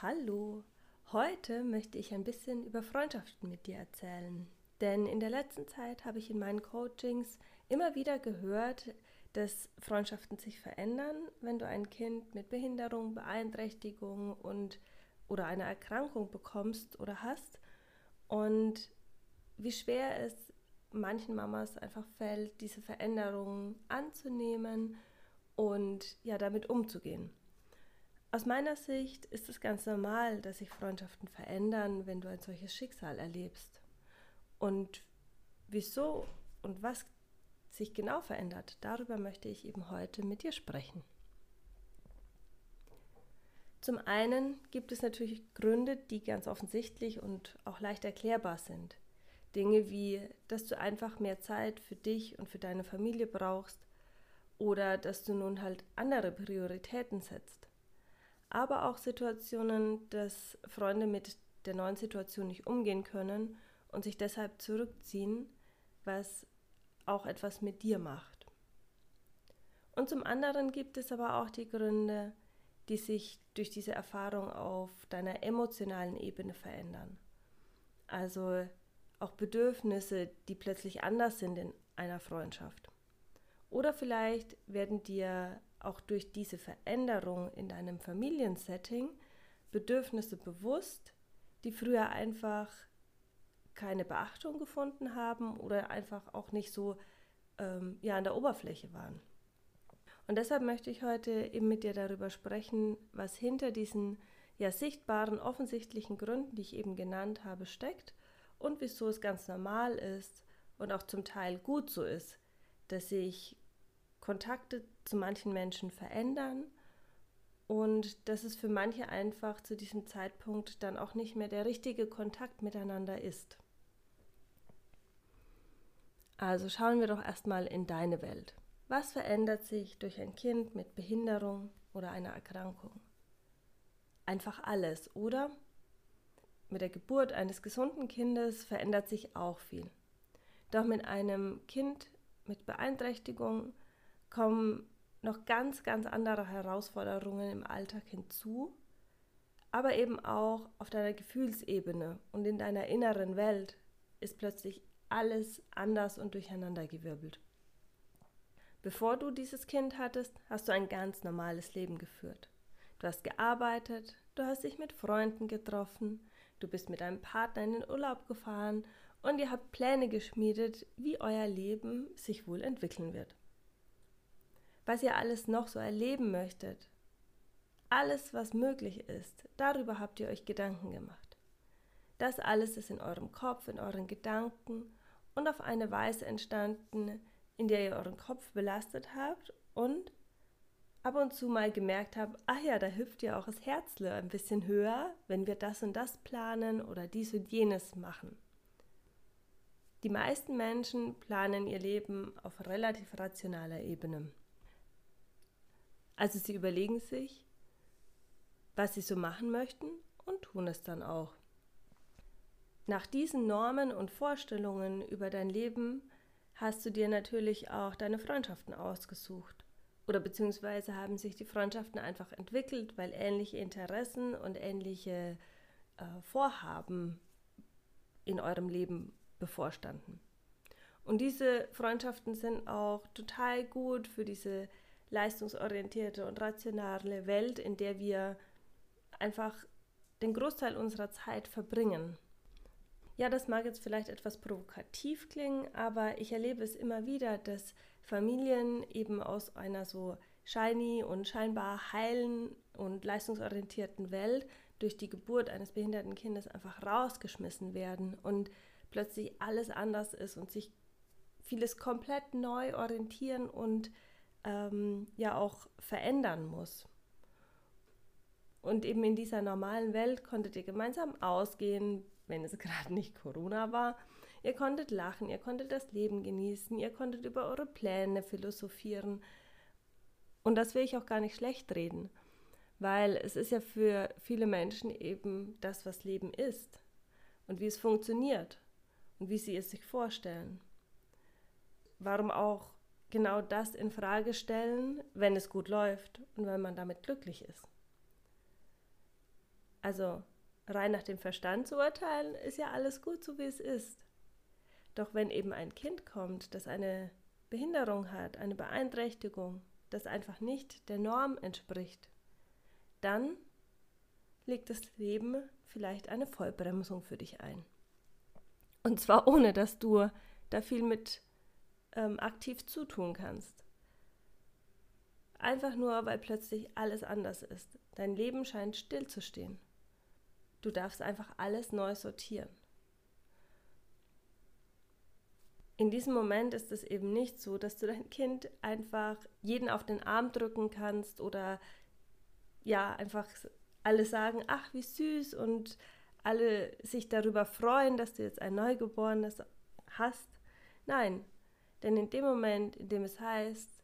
Hallo, heute möchte ich ein bisschen über Freundschaften mit dir erzählen. Denn in der letzten Zeit habe ich in meinen Coachings immer wieder gehört, dass Freundschaften sich verändern, wenn du ein Kind mit Behinderung, Beeinträchtigung und oder eine Erkrankung bekommst oder hast und wie schwer es manchen Mamas einfach fällt, diese Veränderungen anzunehmen und ja damit umzugehen. Aus meiner Sicht ist es ganz normal, dass sich Freundschaften verändern, wenn du ein solches Schicksal erlebst. Und wieso und was sich genau verändert, darüber möchte ich eben heute mit dir sprechen. Zum einen gibt es natürlich Gründe, die ganz offensichtlich und auch leicht erklärbar sind. Dinge wie, dass du einfach mehr Zeit für dich und für deine Familie brauchst oder dass du nun halt andere Prioritäten setzt aber auch Situationen, dass Freunde mit der neuen Situation nicht umgehen können und sich deshalb zurückziehen, was auch etwas mit dir macht. Und zum anderen gibt es aber auch die Gründe, die sich durch diese Erfahrung auf deiner emotionalen Ebene verändern. Also auch Bedürfnisse, die plötzlich anders sind in einer Freundschaft. Oder vielleicht werden dir auch durch diese Veränderung in deinem Familiensetting Bedürfnisse bewusst, die früher einfach keine Beachtung gefunden haben oder einfach auch nicht so ähm, ja, an der Oberfläche waren. Und deshalb möchte ich heute eben mit dir darüber sprechen, was hinter diesen ja sichtbaren, offensichtlichen Gründen, die ich eben genannt habe, steckt und wieso es ganz normal ist und auch zum Teil gut so ist, dass sich Kontakte zu manchen Menschen verändern und dass es für manche einfach zu diesem Zeitpunkt dann auch nicht mehr der richtige Kontakt miteinander ist. Also schauen wir doch erstmal in deine Welt. Was verändert sich durch ein Kind mit Behinderung oder einer Erkrankung? Einfach alles, oder? Mit der Geburt eines gesunden Kindes verändert sich auch viel. Doch mit einem Kind mit Beeinträchtigung kommen noch ganz, ganz andere Herausforderungen im Alltag hinzu, aber eben auch auf deiner Gefühlsebene und in deiner inneren Welt ist plötzlich alles anders und durcheinandergewirbelt. Bevor du dieses Kind hattest, hast du ein ganz normales Leben geführt. Du hast gearbeitet, du hast dich mit Freunden getroffen, du bist mit deinem Partner in den Urlaub gefahren und ihr habt Pläne geschmiedet, wie euer Leben sich wohl entwickeln wird was ihr alles noch so erleben möchtet. Alles, was möglich ist, darüber habt ihr euch Gedanken gemacht. Das alles ist in eurem Kopf, in euren Gedanken und auf eine Weise entstanden, in der ihr euren Kopf belastet habt und ab und zu mal gemerkt habt, ach ja, da hüpft ja auch das Herzle ein bisschen höher, wenn wir das und das planen oder dies und jenes machen. Die meisten Menschen planen ihr Leben auf relativ rationaler Ebene. Also sie überlegen sich, was sie so machen möchten und tun es dann auch. Nach diesen Normen und Vorstellungen über dein Leben hast du dir natürlich auch deine Freundschaften ausgesucht. Oder beziehungsweise haben sich die Freundschaften einfach entwickelt, weil ähnliche Interessen und ähnliche äh, Vorhaben in eurem Leben bevorstanden. Und diese Freundschaften sind auch total gut für diese leistungsorientierte und rationale Welt, in der wir einfach den Großteil unserer Zeit verbringen. Ja, das mag jetzt vielleicht etwas provokativ klingen, aber ich erlebe es immer wieder, dass Familien eben aus einer so shiny und scheinbar heilen und leistungsorientierten Welt durch die Geburt eines behinderten Kindes einfach rausgeschmissen werden und plötzlich alles anders ist und sich vieles komplett neu orientieren und ähm, ja auch verändern muss. Und eben in dieser normalen Welt konntet ihr gemeinsam ausgehen, wenn es gerade nicht Corona war. Ihr konntet lachen, ihr konntet das Leben genießen, ihr konntet über eure Pläne philosophieren. Und das will ich auch gar nicht schlecht reden, weil es ist ja für viele Menschen eben das, was Leben ist und wie es funktioniert und wie sie es sich vorstellen. Warum auch genau das in Frage stellen, wenn es gut läuft und wenn man damit glücklich ist. Also rein nach dem Verstand zu urteilen, ist ja alles gut, so wie es ist. Doch wenn eben ein Kind kommt, das eine Behinderung hat, eine Beeinträchtigung, das einfach nicht der Norm entspricht, dann legt das Leben vielleicht eine Vollbremsung für dich ein. Und zwar ohne, dass du da viel mit ähm, aktiv zutun kannst. Einfach nur, weil plötzlich alles anders ist. Dein Leben scheint stillzustehen. Du darfst einfach alles neu sortieren. In diesem Moment ist es eben nicht so, dass du dein Kind einfach jeden auf den Arm drücken kannst oder ja, einfach alle sagen, ach, wie süß und alle sich darüber freuen, dass du jetzt ein Neugeborenes hast. Nein, denn in dem Moment, in dem es heißt,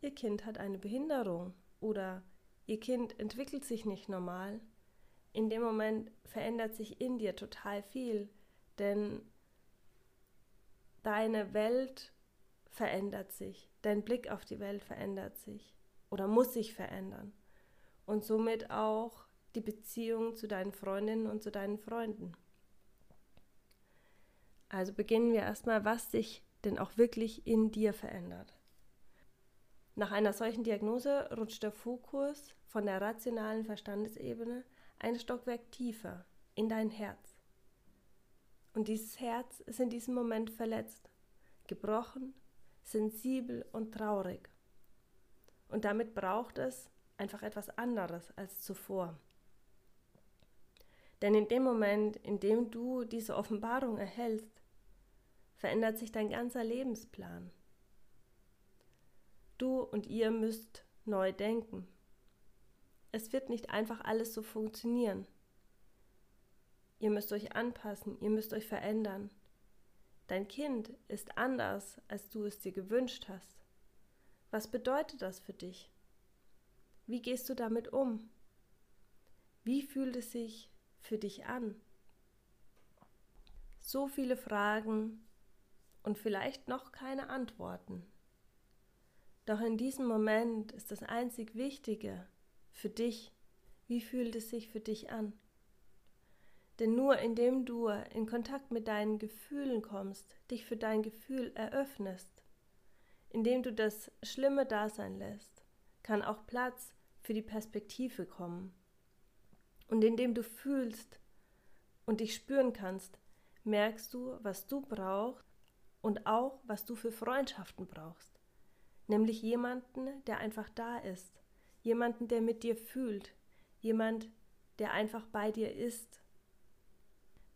ihr Kind hat eine Behinderung oder ihr Kind entwickelt sich nicht normal, in dem Moment verändert sich in dir total viel, denn deine Welt verändert sich, dein Blick auf die Welt verändert sich oder muss sich verändern und somit auch die Beziehung zu deinen Freundinnen und zu deinen Freunden. Also beginnen wir erstmal, was sich denn auch wirklich in dir verändert. Nach einer solchen Diagnose rutscht der Fokus von der rationalen Verstandesebene ein Stockwerk tiefer in dein Herz. Und dieses Herz ist in diesem Moment verletzt, gebrochen, sensibel und traurig. Und damit braucht es einfach etwas anderes als zuvor. Denn in dem Moment, in dem du diese Offenbarung erhältst, verändert sich dein ganzer Lebensplan. Du und ihr müsst neu denken. Es wird nicht einfach alles so funktionieren. Ihr müsst euch anpassen, ihr müsst euch verändern. Dein Kind ist anders, als du es dir gewünscht hast. Was bedeutet das für dich? Wie gehst du damit um? Wie fühlt es sich für dich an? So viele Fragen und vielleicht noch keine Antworten. Doch in diesem Moment ist das einzig Wichtige für dich, wie fühlt es sich für dich an? Denn nur indem du in Kontakt mit deinen Gefühlen kommst, dich für dein Gefühl eröffnest, indem du das Schlimme da sein lässt, kann auch Platz für die Perspektive kommen. Und indem du fühlst und dich spüren kannst, merkst du, was du brauchst und auch, was du für Freundschaften brauchst. Nämlich jemanden, der einfach da ist, jemanden, der mit dir fühlt, jemand, der einfach bei dir ist.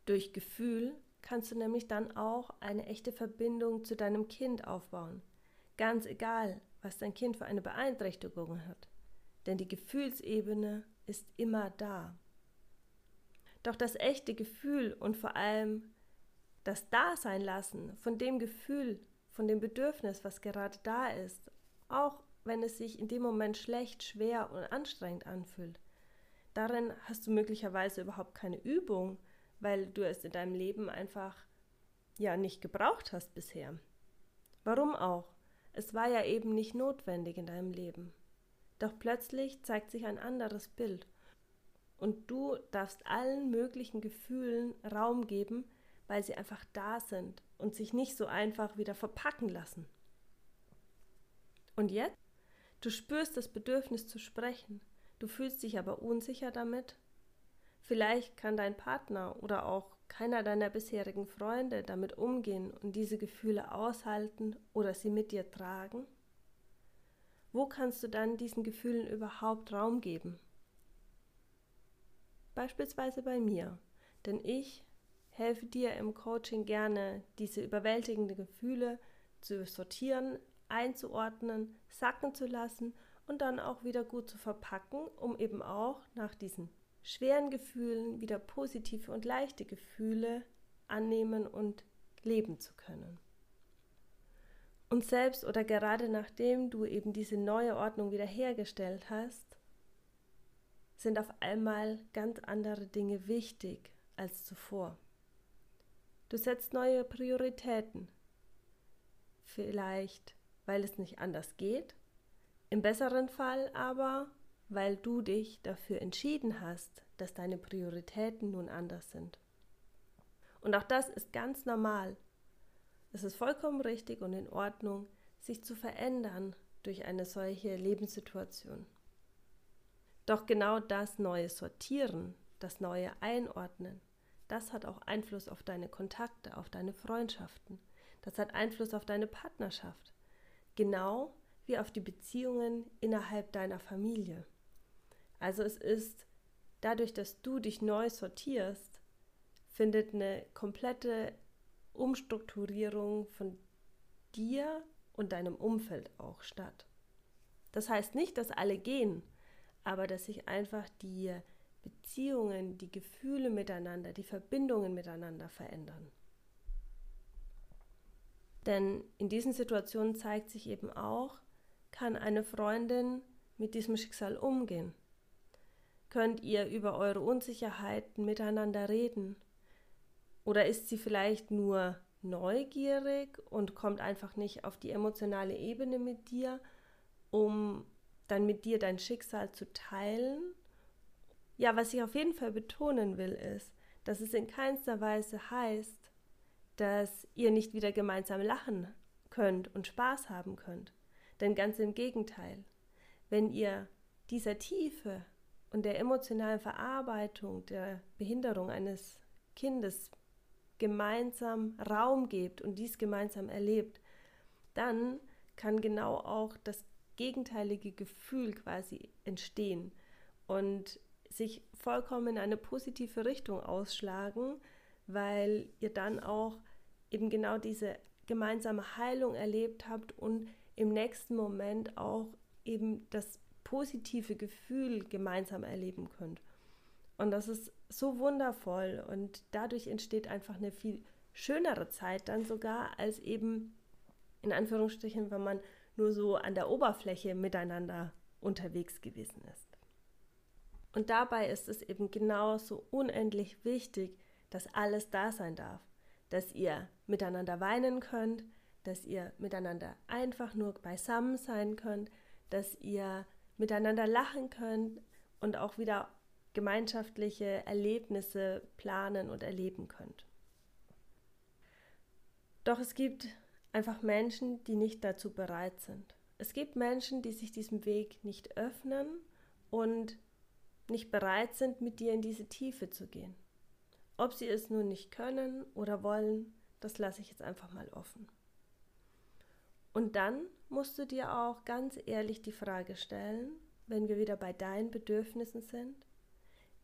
Durch Gefühl kannst du nämlich dann auch eine echte Verbindung zu deinem Kind aufbauen. Ganz egal, was dein Kind für eine Beeinträchtigung hat. Denn die Gefühlsebene ist immer da. Doch das echte Gefühl und vor allem das Dasein lassen von dem Gefühl, von dem Bedürfnis, was gerade da ist, auch wenn es sich in dem Moment schlecht, schwer und anstrengend anfühlt. Darin hast du möglicherweise überhaupt keine Übung, weil du es in deinem Leben einfach ja nicht gebraucht hast bisher. Warum auch? Es war ja eben nicht notwendig in deinem Leben. Doch plötzlich zeigt sich ein anderes Bild und du darfst allen möglichen Gefühlen Raum geben, weil sie einfach da sind und sich nicht so einfach wieder verpacken lassen. Und jetzt? Du spürst das Bedürfnis zu sprechen, du fühlst dich aber unsicher damit. Vielleicht kann dein Partner oder auch keiner deiner bisherigen Freunde damit umgehen und diese Gefühle aushalten oder sie mit dir tragen. Wo kannst du dann diesen Gefühlen überhaupt Raum geben? Beispielsweise bei mir, denn ich helfe dir im Coaching gerne, diese überwältigenden Gefühle zu sortieren, einzuordnen, sacken zu lassen und dann auch wieder gut zu verpacken, um eben auch nach diesen schweren Gefühlen wieder positive und leichte Gefühle annehmen und leben zu können. Und selbst oder gerade nachdem du eben diese neue Ordnung wiederhergestellt hast, sind auf einmal ganz andere Dinge wichtig als zuvor. Du setzt neue Prioritäten. Vielleicht, weil es nicht anders geht. Im besseren Fall aber, weil du dich dafür entschieden hast, dass deine Prioritäten nun anders sind. Und auch das ist ganz normal. Es ist vollkommen richtig und in Ordnung, sich zu verändern durch eine solche Lebenssituation. Doch genau das neue Sortieren, das neue Einordnen, das hat auch Einfluss auf deine Kontakte, auf deine Freundschaften. Das hat Einfluss auf deine Partnerschaft. Genau wie auf die Beziehungen innerhalb deiner Familie. Also es ist dadurch, dass du dich neu sortierst, findet eine komplette Umstrukturierung von dir und deinem Umfeld auch statt. Das heißt nicht, dass alle gehen, aber dass sich einfach die Beziehungen, die Gefühle miteinander, die Verbindungen miteinander verändern. Denn in diesen Situationen zeigt sich eben auch, kann eine Freundin mit diesem Schicksal umgehen? Könnt ihr über eure Unsicherheiten miteinander reden? Oder ist sie vielleicht nur neugierig und kommt einfach nicht auf die emotionale Ebene mit dir, um dann mit dir dein Schicksal zu teilen? Ja, was ich auf jeden Fall betonen will, ist, dass es in keinster Weise heißt, dass ihr nicht wieder gemeinsam lachen könnt und Spaß haben könnt. Denn ganz im Gegenteil, wenn ihr dieser Tiefe und der emotionalen Verarbeitung der Behinderung eines Kindes gemeinsam Raum gebt und dies gemeinsam erlebt, dann kann genau auch das gegenteilige Gefühl quasi entstehen und sich vollkommen in eine positive Richtung ausschlagen, weil ihr dann auch eben genau diese gemeinsame Heilung erlebt habt und im nächsten Moment auch eben das positive Gefühl gemeinsam erleben könnt. Und das ist so wundervoll und dadurch entsteht einfach eine viel schönere Zeit dann sogar als eben in Anführungsstrichen, wenn man nur so an der Oberfläche miteinander unterwegs gewesen ist. Und dabei ist es eben genauso unendlich wichtig, dass alles da sein darf, dass ihr miteinander weinen könnt, dass ihr miteinander einfach nur beisammen sein könnt, dass ihr miteinander lachen könnt und auch wieder gemeinschaftliche Erlebnisse planen und erleben könnt. Doch es gibt einfach Menschen, die nicht dazu bereit sind. Es gibt Menschen, die sich diesem Weg nicht öffnen und nicht bereit sind, mit dir in diese Tiefe zu gehen. Ob sie es nun nicht können oder wollen, das lasse ich jetzt einfach mal offen. Und dann musst du dir auch ganz ehrlich die Frage stellen, wenn wir wieder bei deinen Bedürfnissen sind,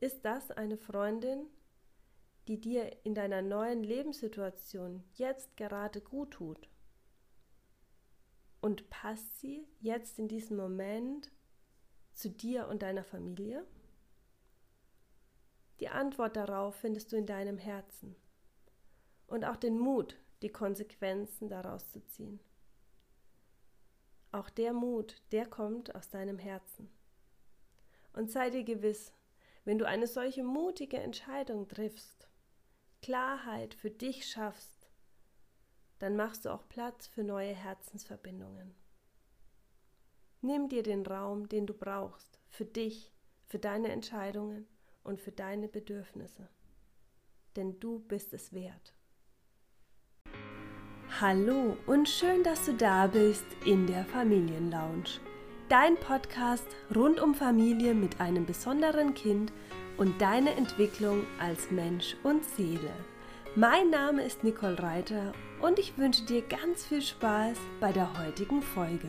ist das eine Freundin, die dir in deiner neuen Lebenssituation jetzt gerade gut tut? Und passt sie jetzt in diesem Moment zu dir und deiner Familie? Die Antwort darauf findest du in deinem Herzen und auch den Mut, die Konsequenzen daraus zu ziehen. Auch der Mut, der kommt aus deinem Herzen. Und sei dir gewiss, wenn du eine solche mutige Entscheidung triffst, Klarheit für dich schaffst, dann machst du auch Platz für neue Herzensverbindungen. Nimm dir den Raum, den du brauchst, für dich, für deine Entscheidungen und für deine Bedürfnisse. Denn du bist es wert. Hallo und schön, dass du da bist in der Familienlounge. Dein Podcast rund um Familie mit einem besonderen Kind und deine Entwicklung als Mensch und Seele. Mein Name ist Nicole Reiter und ich wünsche dir ganz viel Spaß bei der heutigen Folge.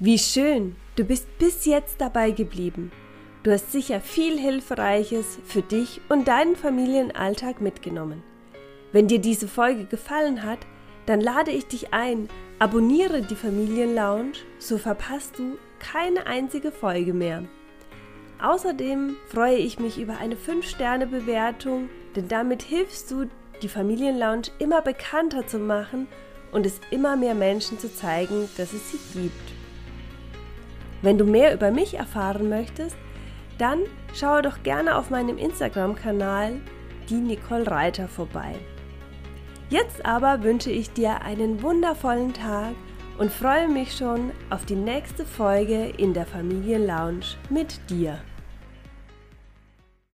Wie schön, du bist bis jetzt dabei geblieben. Du hast sicher viel Hilfreiches für dich und deinen Familienalltag mitgenommen. Wenn dir diese Folge gefallen hat, dann lade ich dich ein, abonniere die Familienlounge, so verpasst du keine einzige Folge mehr. Außerdem freue ich mich über eine 5-Sterne-Bewertung, denn damit hilfst du, die Familienlounge immer bekannter zu machen und es immer mehr Menschen zu zeigen, dass es sie gibt. Wenn du mehr über mich erfahren möchtest, dann schaue doch gerne auf meinem Instagram-Kanal die Nicole Reiter vorbei. Jetzt aber wünsche ich dir einen wundervollen Tag und freue mich schon auf die nächste Folge in der Familienlounge mit dir.